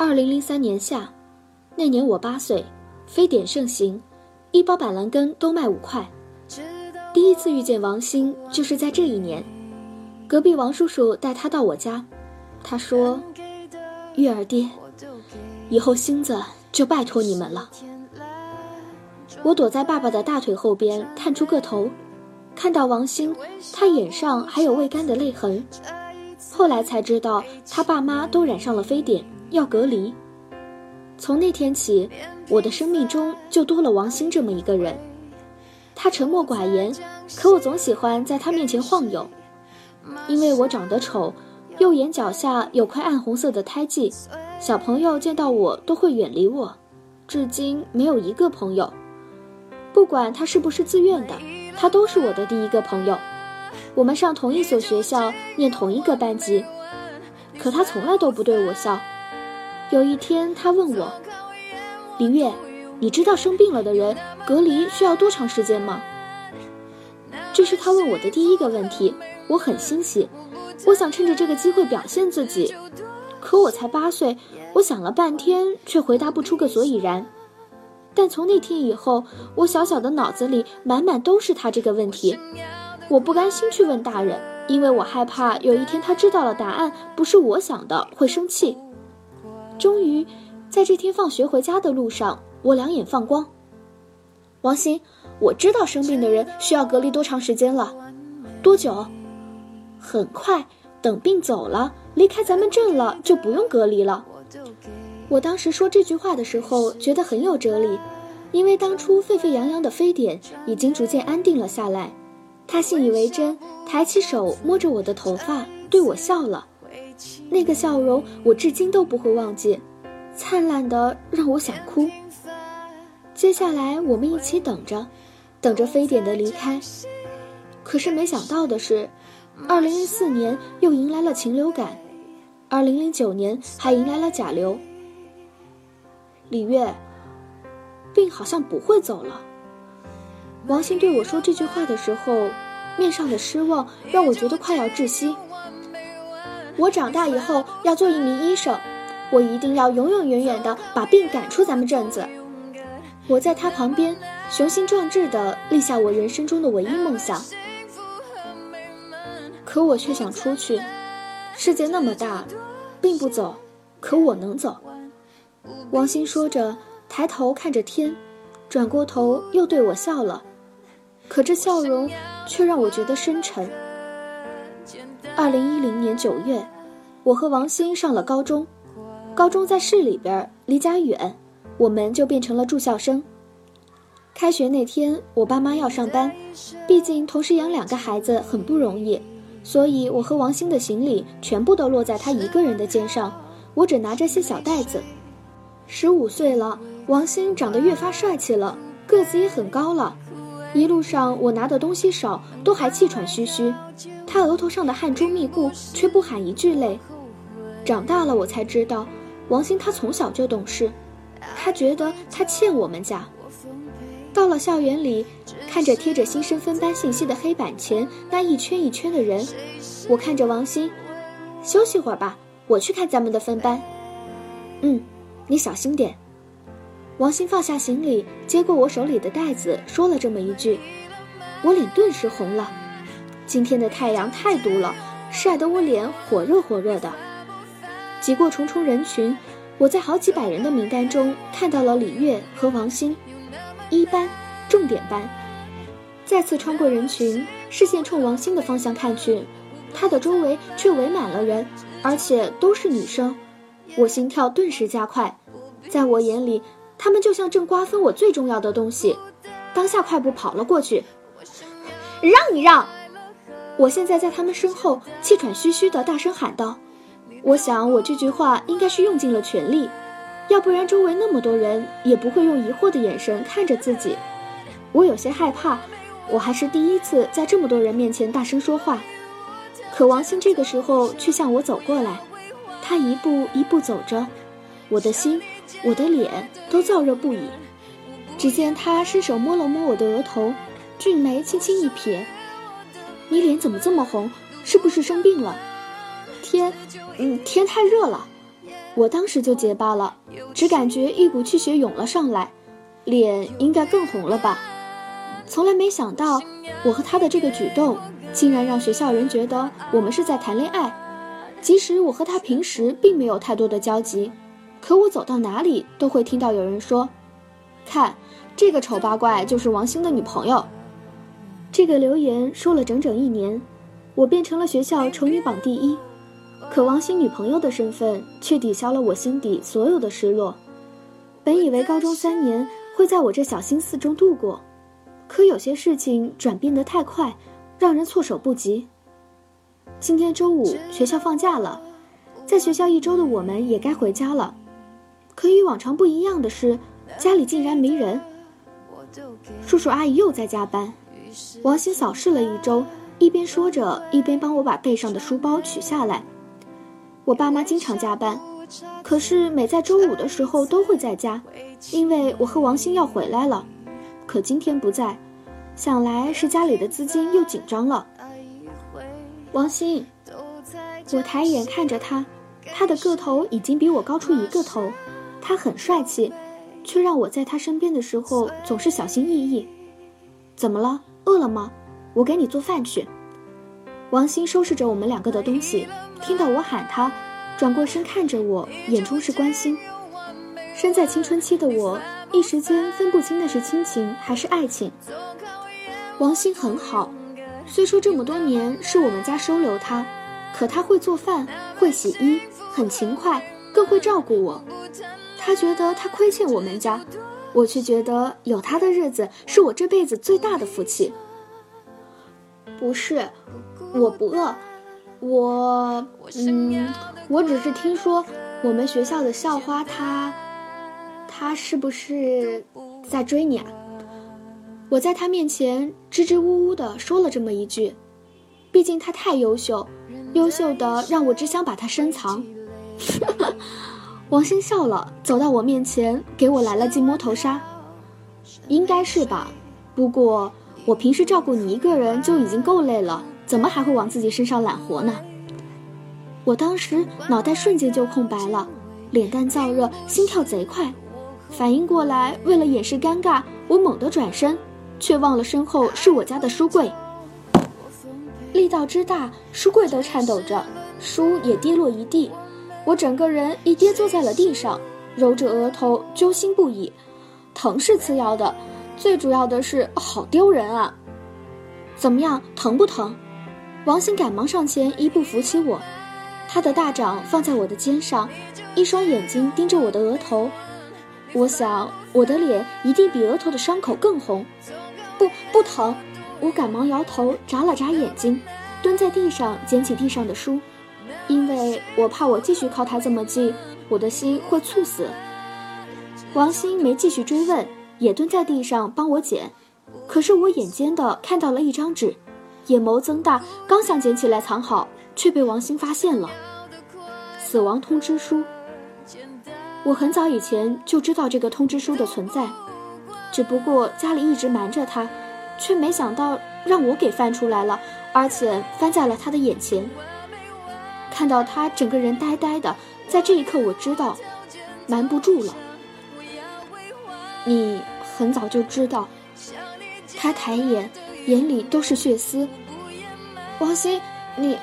二零零三年夏，那年我八岁，非典盛行，一包板蓝根都卖五块。第一次遇见王鑫就是在这一年，隔壁王叔叔带他到我家，他说：“月儿爹，以后星子就拜托你们了。”我躲在爸爸的大腿后边，探出个头，看到王鑫，他眼上还有未干的泪痕。后来才知道，他爸妈都染上了非典。要隔离。从那天起，我的生命中就多了王鑫这么一个人。他沉默寡言，可我总喜欢在他面前晃悠。因为我长得丑，右眼角下有块暗红色的胎记，小朋友见到我都会远离我，至今没有一个朋友。不管他是不是自愿的，他都是我的第一个朋友。我们上同一所学校，念同一个班级，可他从来都不对我笑。有一天，他问我：“李月，你知道生病了的人隔离需要多长时间吗？”这是他问我的第一个问题，我很欣喜，我想趁着这个机会表现自己。可我才八岁，我想了半天，却回答不出个所以然。但从那天以后，我小小的脑子里满满都是他这个问题，我不甘心去问大人，因为我害怕有一天他知道了答案不是我想的，会生气。终于，在这天放学回家的路上，我两眼放光。王鑫，我知道生病的人需要隔离多长时间了，多久？很快，等病走了，离开咱们镇了，就不用隔离了。我当时说这句话的时候，觉得很有哲理，因为当初沸沸扬扬的非典已经逐渐安定了下来。他信以为真，抬起手摸着我的头发，对我笑了。那个笑容，我至今都不会忘记，灿烂的让我想哭。接下来，我们一起等着，等着非典的离开。可是没想到的是，二零零四年又迎来了禽流感，二零零九年还迎来了甲流。李月，病好像不会走了。王鑫对我说这句话的时候，面上的失望让我觉得快要窒息。我长大以后要做一名医生，我一定要永永远远的把病赶出咱们镇子。我在他旁边雄心壮志的立下我人生中的唯一梦想。可我却想出去，世界那么大，病不走，可我能走。王鑫说着，抬头看着天，转过头又对我笑了，可这笑容却让我觉得深沉。二零一零年九月，我和王鑫上了高中，高中在市里边，离家远，我们就变成了住校生。开学那天，我爸妈要上班，毕竟同时养两个孩子很不容易，所以我和王鑫的行李全部都落在他一个人的肩上，我只拿着些小袋子。十五岁了，王鑫长得越发帅气了，个子也很高了。一路上我拿的东西少，都还气喘吁吁。他额头上的汗珠密布，却不喊一句累。长大了我才知道，王鑫他从小就懂事。他觉得他欠我们家。到了校园里，看着贴着新生分班信息的黑板前那一圈一圈的人，我看着王鑫，休息会儿吧，我去看咱们的分班。嗯，你小心点。王鑫放下行李，接过我手里的袋子，说了这么一句，我脸顿时红了。今天的太阳太毒了，晒得我脸火热火热的。挤过重重人群，我在好几百人的名单中看到了李月和王鑫，一班，重点班。再次穿过人群，视线冲王鑫的方向看去，他的周围却围满了人，而且都是女生，我心跳顿时加快。在我眼里。他们就像正瓜分我最重要的东西，当下快步跑了过去，让一让。我现在在他们身后气喘吁吁地大声喊道：“我想我这句话应该是用尽了全力，要不然周围那么多人也不会用疑惑的眼神看着自己。”我有些害怕，我还是第一次在这么多人面前大声说话。可王鑫这个时候却向我走过来，他一步一步走着，我的心、我的脸都燥热不已。只见他伸手摸了摸我的额头，俊眉轻轻一撇。你脸怎么这么红？是不是生病了？天，嗯，天太热了。我当时就结巴了，只感觉一股气血涌了上来，脸应该更红了吧？从来没想到，我和他的这个举动，竟然让学校人觉得我们是在谈恋爱。即使我和他平时并没有太多的交集，可我走到哪里都会听到有人说：“看，这个丑八怪就是王兴的女朋友。”这个留言说了整整一年，我变成了学校丑女榜第一，可王星女朋友的身份却抵消了我心底所有的失落。本以为高中三年会在我这小心思中度过，可有些事情转变得太快，让人措手不及。今天周五，学校放假了，在学校一周的我们也该回家了。可与往常不一样的是，家里竟然没人，叔叔阿姨又在加班。王鑫扫视了一周，一边说着，一边帮我把背上的书包取下来。我爸妈经常加班，可是每在周五的时候都会在家，因为我和王鑫要回来了。可今天不在，想来是家里的资金又紧张了。王鑫，我抬眼看着他，他的个头已经比我高出一个头，他很帅气，却让我在他身边的时候总是小心翼翼。怎么了？饿了吗？我给你做饭去。王鑫收拾着我们两个的东西，听到我喊他，转过身看着我，眼中是关心。身在青春期的我，一时间分不清那是亲情还是爱情。王鑫很好，虽说这么多年是我们家收留他，可他会做饭，会洗衣，很勤快，更会照顾我。他觉得他亏欠我们家。我却觉得有他的日子是我这辈子最大的福气。不是，我不饿，我嗯，我只是听说我们学校的校花，她，她是不是在追你啊？我在他面前支支吾吾的说了这么一句，毕竟他太优秀，优秀的让我只想把他深藏。王鑫笑了，走到我面前，给我来了记摸头杀。应该是吧，不过我平时照顾你一个人就已经够累了，怎么还会往自己身上揽活呢？我当时脑袋瞬间就空白了，脸蛋燥热，心跳贼快。反应过来，为了掩饰尴尬，我猛地转身，却忘了身后是我家的书柜。力道之大，书柜都颤抖着，书也跌落一地。我整个人一跌坐在了地上，揉着额头，揪心不已。疼是次要的，最主要的是好丢人啊！怎么样，疼不疼？王鑫赶忙上前一步扶起我，他的大掌放在我的肩上，一双眼睛盯着我的额头。我想我的脸一定比额头的伤口更红。不，不疼。我赶忙摇头，眨了眨眼睛，蹲在地上捡起地上的书。因为我怕我继续靠他这么近，我的心会猝死。王鑫没继续追问，也蹲在地上帮我捡。可是我眼尖的看到了一张纸，眼眸增大，刚想捡起来藏好，却被王鑫发现了。死亡通知书。我很早以前就知道这个通知书的存在，只不过家里一直瞒着他，却没想到让我给翻出来了，而且翻在了他的眼前。看到他整个人呆呆的，在这一刻，我知道瞒不住了。你很早就知道。他抬眼，眼里都是血丝。王鑫，你，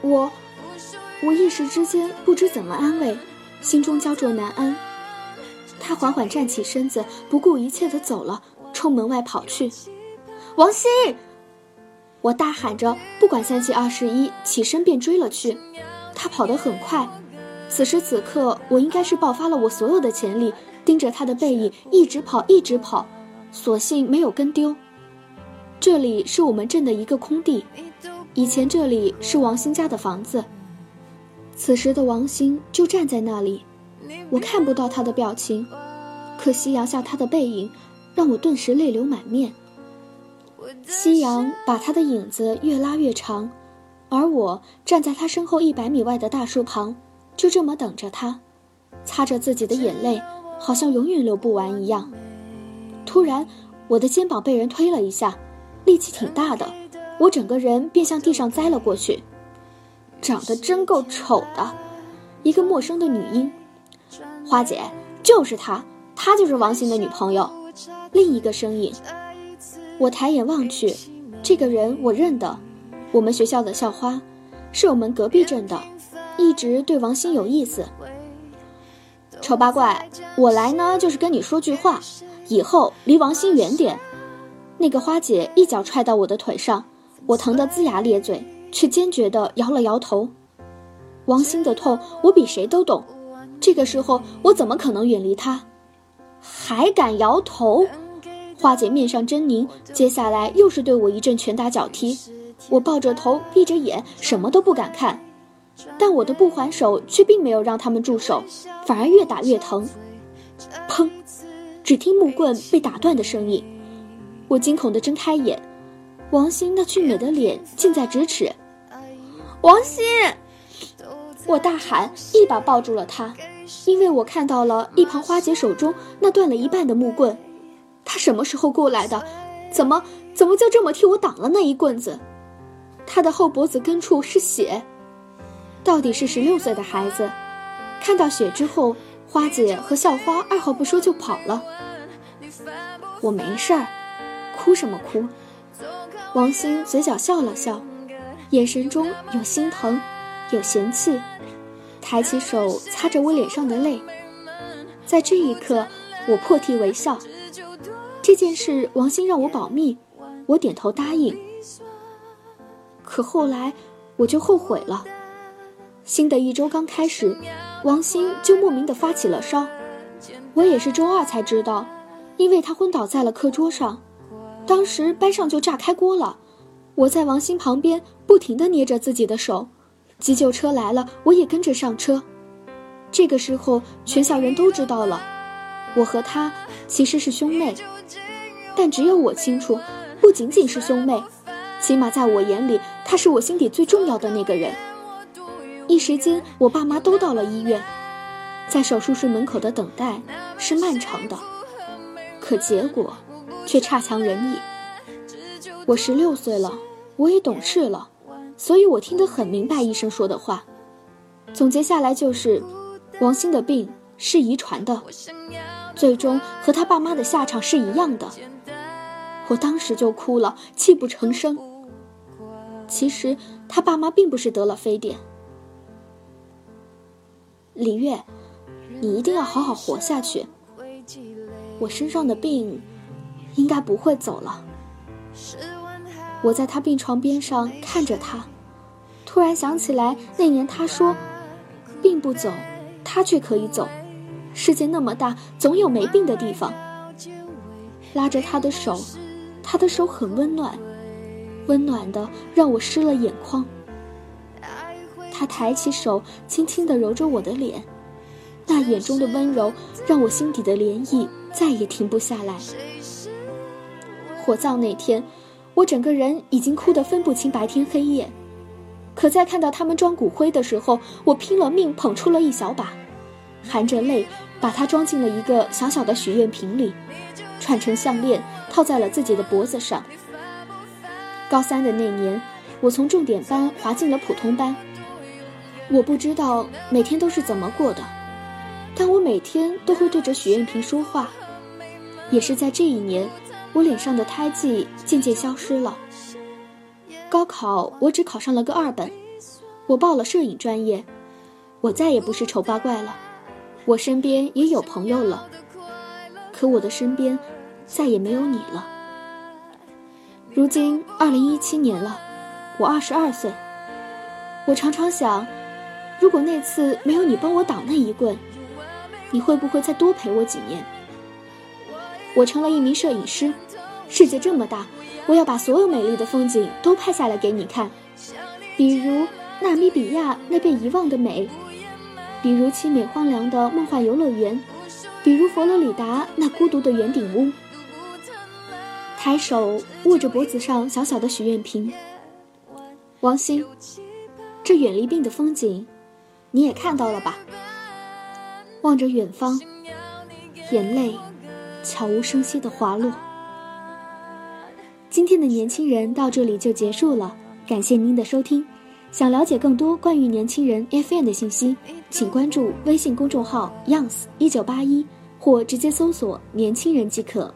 我，我一时之间不知怎么安慰，心中焦灼难安。他缓缓站起身子，不顾一切的走了，冲门外跑去。王鑫。我大喊着，不管三七二十一，起身便追了去。他跑得很快，此时此刻，我应该是爆发了我所有的潜力，盯着他的背影一直跑，一直跑，所幸没有跟丢。这里是我们镇的一个空地，以前这里是王兴家的房子。此时的王兴就站在那里，我看不到他的表情，可夕阳下他的背影，让我顿时泪流满面。夕阳把他的影子越拉越长，而我站在他身后一百米外的大树旁，就这么等着他，擦着自己的眼泪，好像永远流不完一样。突然，我的肩膀被人推了一下，力气挺大的，我整个人便向地上栽了过去。长得真够丑的，一个陌生的女婴，花姐就是她，她就是王鑫的女朋友。另一个身影，我抬眼望去，这个人我认得，我们学校的校花，是我们隔壁镇的，一直对王鑫有意思。丑八怪，我来呢就是跟你说句话，以后离王鑫远点。那个花姐一脚踹到我的腿上，我疼得龇牙咧嘴。却坚决地摇了摇头。王鑫的痛，我比谁都懂。这个时候，我怎么可能远离他？还敢摇头？花姐面上狰狞，接下来又是对我一阵拳打脚踢。我抱着头，闭着眼，什么都不敢看。但我的不还手却并没有让他们住手，反而越打越疼。砰！只听木棍被打断的声音。我惊恐地睁开眼。王鑫那俊美的脸近在咫尺，王鑫！我大喊，一把抱住了他，因为我看到了一旁花姐手中那断了一半的木棍。他什么时候过来的？怎么怎么就这么替我挡了那一棍子？他的后脖子根处是血，到底是十六岁的孩子。看到血之后，花姐和校花二话不说就跑了。我没事儿，哭什么哭？王鑫嘴角笑了笑，眼神中有心疼，有嫌弃，抬起手擦着我脸上的泪。在这一刻，我破涕为笑。这件事，王鑫让我保密，我点头答应。可后来，我就后悔了。新的一周刚开始，王鑫就莫名的发起了烧，我也是周二才知道，因为他昏倒在了课桌上。当时班上就炸开锅了，我在王鑫旁边不停的捏着自己的手，急救车来了，我也跟着上车。这个时候，全校人都知道了，我和他其实是兄妹，但只有我清楚，不仅仅是兄妹，起码在我眼里，他是我心底最重要的那个人。一时间，我爸妈都到了医院，在手术室门口的等待是漫长的，可结果。却差强人意。我十六岁了，我也懂事了，所以我听得很明白医生说的话。总结下来就是，王鑫的病是遗传的，最终和他爸妈的下场是一样的。我当时就哭了，泣不成声。其实他爸妈并不是得了非典。李月，你一定要好好活下去。我身上的病。应该不会走了。我在他病床边上看着他，突然想起来那年他说：“病不走，他却可以走。世界那么大，总有没病的地方。”拉着他的手，他的手很温暖，温暖的让我湿了眼眶。他抬起手，轻轻地揉着我的脸，那眼中的温柔让我心底的涟漪再也停不下来。火葬那天，我整个人已经哭得分不清白天黑夜。可在看到他们装骨灰的时候，我拼了命捧出了一小把，含着泪把它装进了一个小小的许愿瓶里，串成项链套在了自己的脖子上。高三的那年，我从重点班滑进了普通班。我不知道每天都是怎么过的，但我每天都会对着许愿瓶说话。也是在这一年。我脸上的胎记渐渐消失了。高考我只考上了个二本，我报了摄影专业，我再也不是丑八怪了，我身边也有朋友了，可我的身边再也没有你了。如今二零一七年了，我二十二岁，我常常想，如果那次没有你帮我挡那一棍，你会不会再多陪我几年？我成了一名摄影师，世界这么大，我要把所有美丽的风景都拍下来给你看。比如纳米比亚那被遗忘的美，比如凄美荒凉的梦幻游乐园，比如佛罗里达那孤独的圆顶屋。抬手握着脖子上小小的许愿瓶，王鑫，这远离病的风景，你也看到了吧？望着远方，眼泪悄无声息地滑落。今天的年轻人到这里就结束了，感谢您的收听。想了解更多关于年轻人 FM 的信息，请关注微信公众号 “youngs 一九八一”或直接搜索“年轻人”即可。